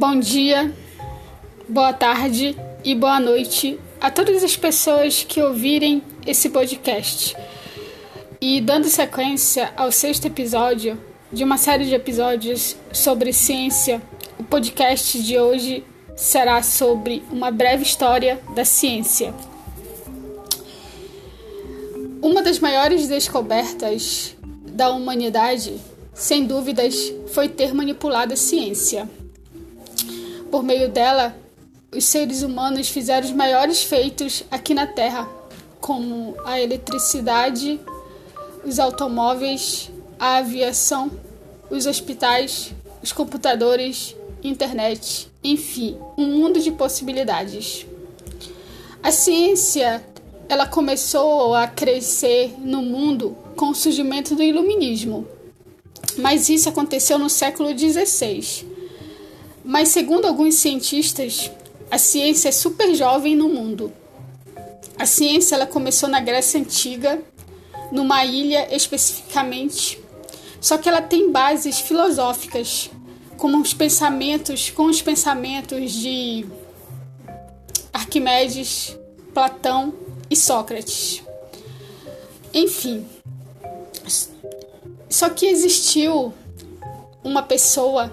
Bom dia, boa tarde e boa noite a todas as pessoas que ouvirem esse podcast. E dando sequência ao sexto episódio de uma série de episódios sobre ciência, o podcast de hoje será sobre uma breve história da ciência. Uma das maiores descobertas da humanidade, sem dúvidas, foi ter manipulado a ciência. Por meio dela, os seres humanos fizeram os maiores feitos aqui na Terra, como a eletricidade, os automóveis, a aviação, os hospitais, os computadores, internet, enfim, um mundo de possibilidades. A ciência, ela começou a crescer no mundo com o surgimento do iluminismo. Mas isso aconteceu no século XVI mas segundo alguns cientistas, a ciência é super jovem no mundo. A ciência ela começou na Grécia Antiga, numa ilha especificamente, só que ela tem bases filosóficas, como os pensamentos, com os pensamentos de Arquimedes, Platão e Sócrates. Enfim, só que existiu uma pessoa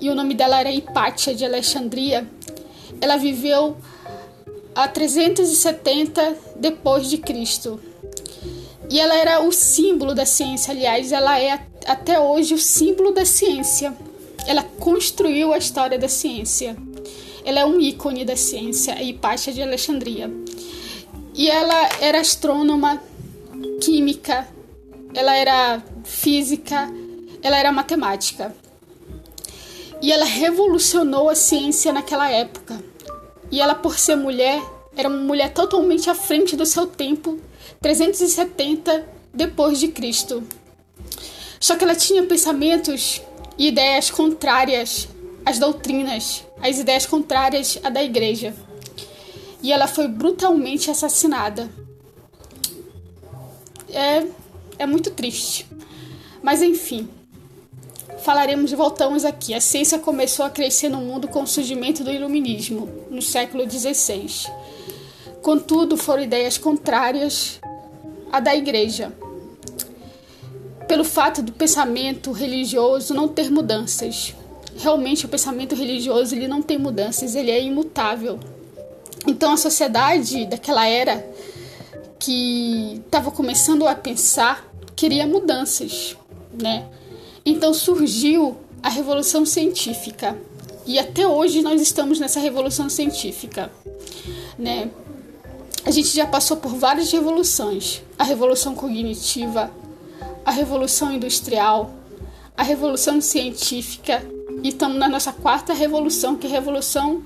e o nome dela era Hipátia de Alexandria. Ela viveu a 370 depois de Cristo. E ela era o símbolo da ciência, aliás, ela é até hoje o símbolo da ciência. Ela construiu a história da ciência. Ela é um ícone da ciência, a Hipátia de Alexandria. E ela era astrônoma, química, ela era física, ela era matemática. E ela revolucionou a ciência naquela época. E ela, por ser mulher, era uma mulher totalmente à frente do seu tempo, 370 depois de Cristo. Só que ela tinha pensamentos e ideias contrárias às doutrinas, às ideias contrárias à da igreja. E ela foi brutalmente assassinada. É, é muito triste. Mas enfim, falaremos voltamos aqui. A ciência começou a crescer no mundo com o surgimento do iluminismo, no século XVI. Contudo, foram ideias contrárias à da igreja. Pelo fato do pensamento religioso não ter mudanças. Realmente o pensamento religioso ele não tem mudanças, ele é imutável. Então a sociedade daquela era que estava começando a pensar queria mudanças, né? Então surgiu a revolução científica. E até hoje nós estamos nessa revolução científica, né? A gente já passou por várias revoluções: a revolução cognitiva, a revolução industrial, a revolução científica e estamos na nossa quarta revolução, que é a revolução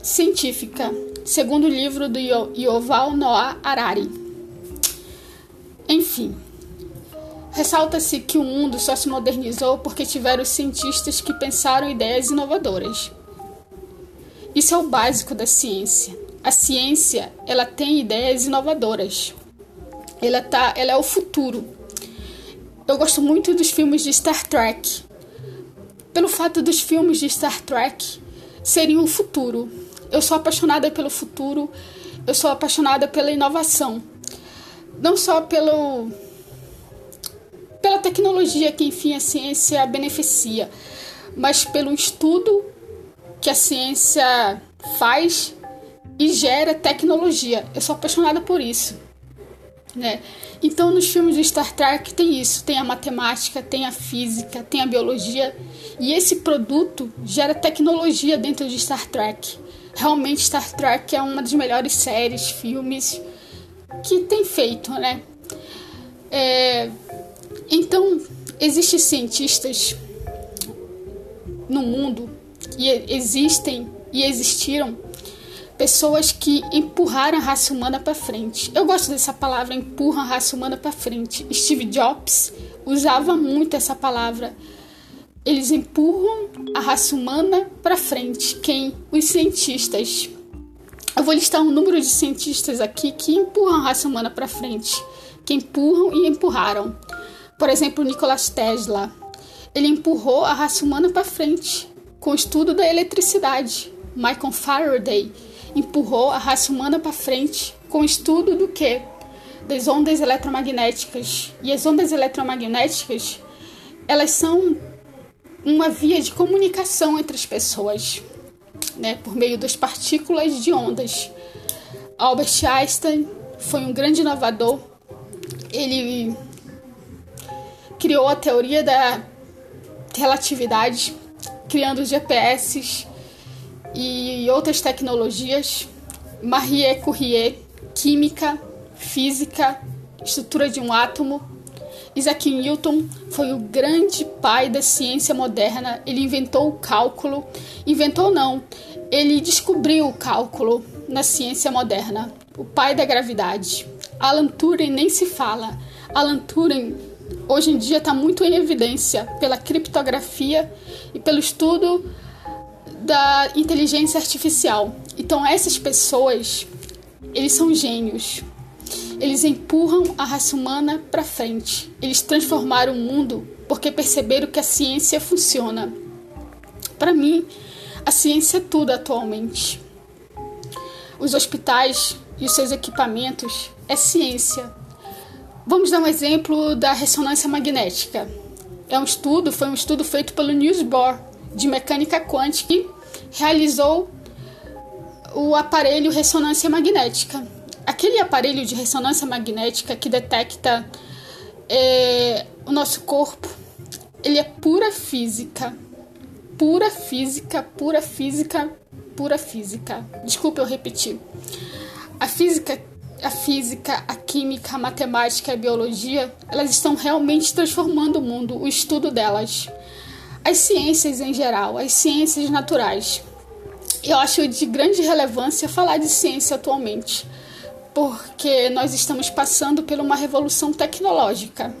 científica, segundo o livro do Yuval Noah Harari. Enfim, Ressalta-se que o mundo só se modernizou porque tiveram cientistas que pensaram ideias inovadoras. Isso é o básico da ciência. A ciência, ela tem ideias inovadoras. Ela tá, ela é o futuro. Eu gosto muito dos filmes de Star Trek. Pelo fato dos filmes de Star Trek serem o futuro. Eu sou apaixonada pelo futuro. Eu sou apaixonada pela inovação. Não só pelo pela tecnologia que, enfim, a ciência beneficia, mas pelo estudo que a ciência faz e gera tecnologia. Eu sou apaixonada por isso. Né? Então, nos filmes de Star Trek tem isso: tem a matemática, tem a física, tem a biologia, e esse produto gera tecnologia dentro de Star Trek. Realmente, Star Trek é uma das melhores séries, filmes que tem feito, né? É, então, existem cientistas no mundo e existem e existiram pessoas que empurraram a raça humana para frente. Eu gosto dessa palavra, empurram a raça humana para frente. Steve Jobs usava muito essa palavra. Eles empurram a raça humana para frente. Quem? Os cientistas. Eu vou listar um número de cientistas aqui que empurram a raça humana para frente, que empurram e empurraram. Por exemplo, Nikola Tesla. Ele empurrou a raça humana para frente com o estudo da eletricidade. Michael Faraday empurrou a raça humana para frente com o estudo do que? Das ondas eletromagnéticas. E as ondas eletromagnéticas, elas são uma via de comunicação entre as pessoas, né, por meio das partículas de ondas. Albert Einstein foi um grande inovador. Ele criou a teoria da relatividade, criando GPS e outras tecnologias. Marie Curie, química, física, estrutura de um átomo. Isaac Newton foi o grande pai da ciência moderna. Ele inventou o cálculo. Inventou não, ele descobriu o cálculo na ciência moderna. O pai da gravidade. Alan Turing nem se fala. Alan Turing hoje em dia está muito em evidência pela criptografia e pelo estudo da inteligência artificial. Então essas pessoas, eles são gênios. Eles empurram a raça humana para frente. Eles transformaram o mundo porque perceberam que a ciência funciona. Para mim, a ciência é tudo atualmente. Os hospitais e os seus equipamentos é ciência. Vamos dar um exemplo da ressonância magnética. É um estudo, foi um estudo feito pelo Niels Bohr de mecânica quântica que realizou o aparelho ressonância magnética. Aquele aparelho de ressonância magnética que detecta é, o nosso corpo, ele é pura física, pura física, pura física, pura física. Desculpa eu repetir. A física a física, a química, a matemática a biologia, elas estão realmente transformando o mundo, o estudo delas. As ciências em geral, as ciências naturais. Eu acho de grande relevância falar de ciência atualmente, porque nós estamos passando por uma revolução tecnológica.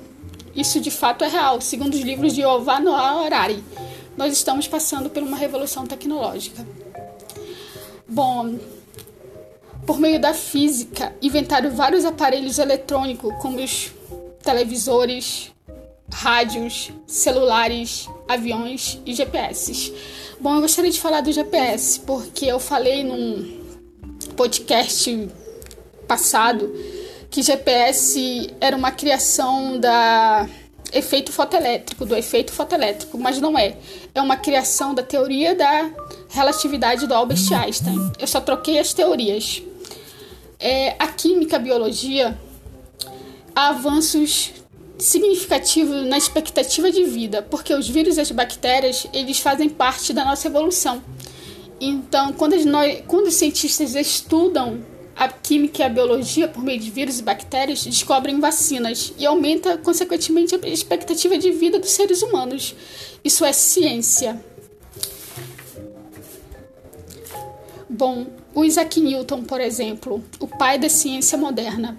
Isso de fato é real, segundo os livros de Yuval Noah Harari. Nós estamos passando por uma revolução tecnológica. Bom, por meio da física, inventaram vários aparelhos eletrônicos, como os televisores, rádios, celulares, aviões e GPS. Bom, eu gostaria de falar do GPS, porque eu falei num podcast passado que GPS era uma criação da efeito fotoelétrico, do efeito fotoelétrico, mas não é. É uma criação da teoria da relatividade do Albert Einstein. Eu só troquei as teorias é, a química, a biologia, há avanços significativos na expectativa de vida, porque os vírus e as bactérias eles fazem parte da nossa evolução. Então, quando, nós, quando os cientistas estudam a química e a biologia por meio de vírus e bactérias, descobrem vacinas e aumenta, consequentemente, a expectativa de vida dos seres humanos. Isso é ciência. Bom, o Isaac Newton, por exemplo, o pai da ciência moderna,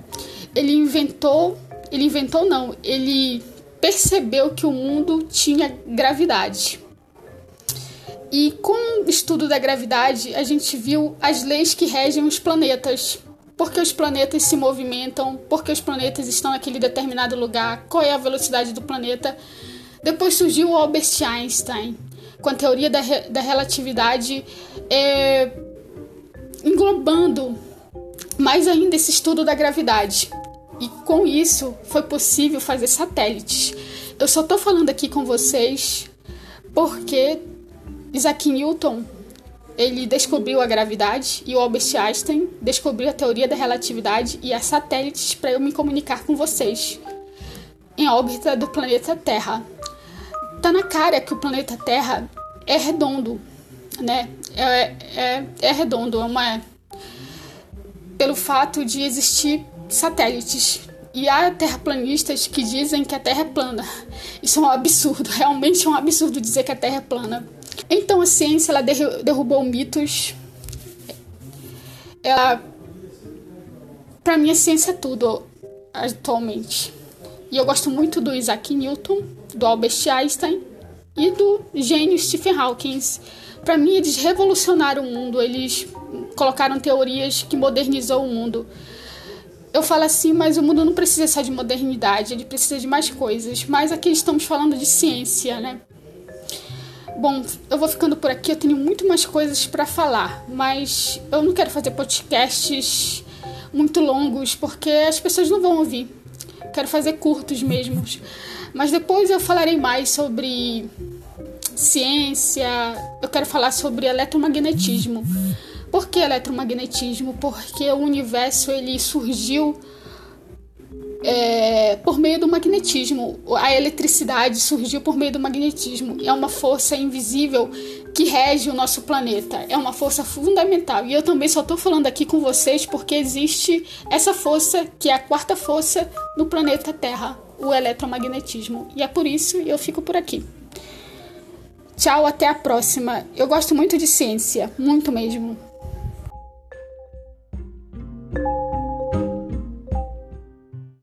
ele inventou, ele inventou não, ele percebeu que o mundo tinha gravidade. E com o estudo da gravidade, a gente viu as leis que regem os planetas. Porque os planetas se movimentam, porque os planetas estão naquele determinado lugar, qual é a velocidade do planeta. Depois surgiu o Albert Einstein, com a teoria da, da relatividade, é, englobando mais ainda esse estudo da gravidade. E com isso foi possível fazer satélites. Eu só estou falando aqui com vocês porque Isaac Newton ele descobriu a gravidade e o Albert Einstein descobriu a teoria da relatividade e as satélites para eu me comunicar com vocês em órbita do planeta Terra. Tá na cara que o planeta Terra é redondo, né? É, é, é redondo, é. Pelo fato de existir satélites. E há terraplanistas que dizem que a Terra é plana. Isso é um absurdo, realmente é um absurdo dizer que a Terra é plana. Então a ciência ela derrubou mitos. Ela. Pra mim, a ciência é tudo atualmente. E eu gosto muito do Isaac Newton, do Albert Einstein e do gênio Stephen Hawking para mim, eles revolucionaram o mundo, eles colocaram teorias que modernizou o mundo. Eu falo assim, mas o mundo não precisa só de modernidade, ele precisa de mais coisas. Mas aqui estamos falando de ciência, né? Bom, eu vou ficando por aqui, eu tenho muito mais coisas para falar, mas eu não quero fazer podcasts muito longos porque as pessoas não vão ouvir. Quero fazer curtos mesmo. Mas depois eu falarei mais sobre ciência, eu quero falar sobre eletromagnetismo. Por que eletromagnetismo? Porque o universo ele surgiu é, por meio do magnetismo. A eletricidade surgiu por meio do magnetismo. É uma força invisível que rege o nosso planeta. É uma força fundamental. E eu também só estou falando aqui com vocês porque existe essa força, que é a quarta força no planeta Terra, o eletromagnetismo. E é por isso que eu fico por aqui. Tchau, até a próxima. Eu gosto muito de ciência, muito mesmo.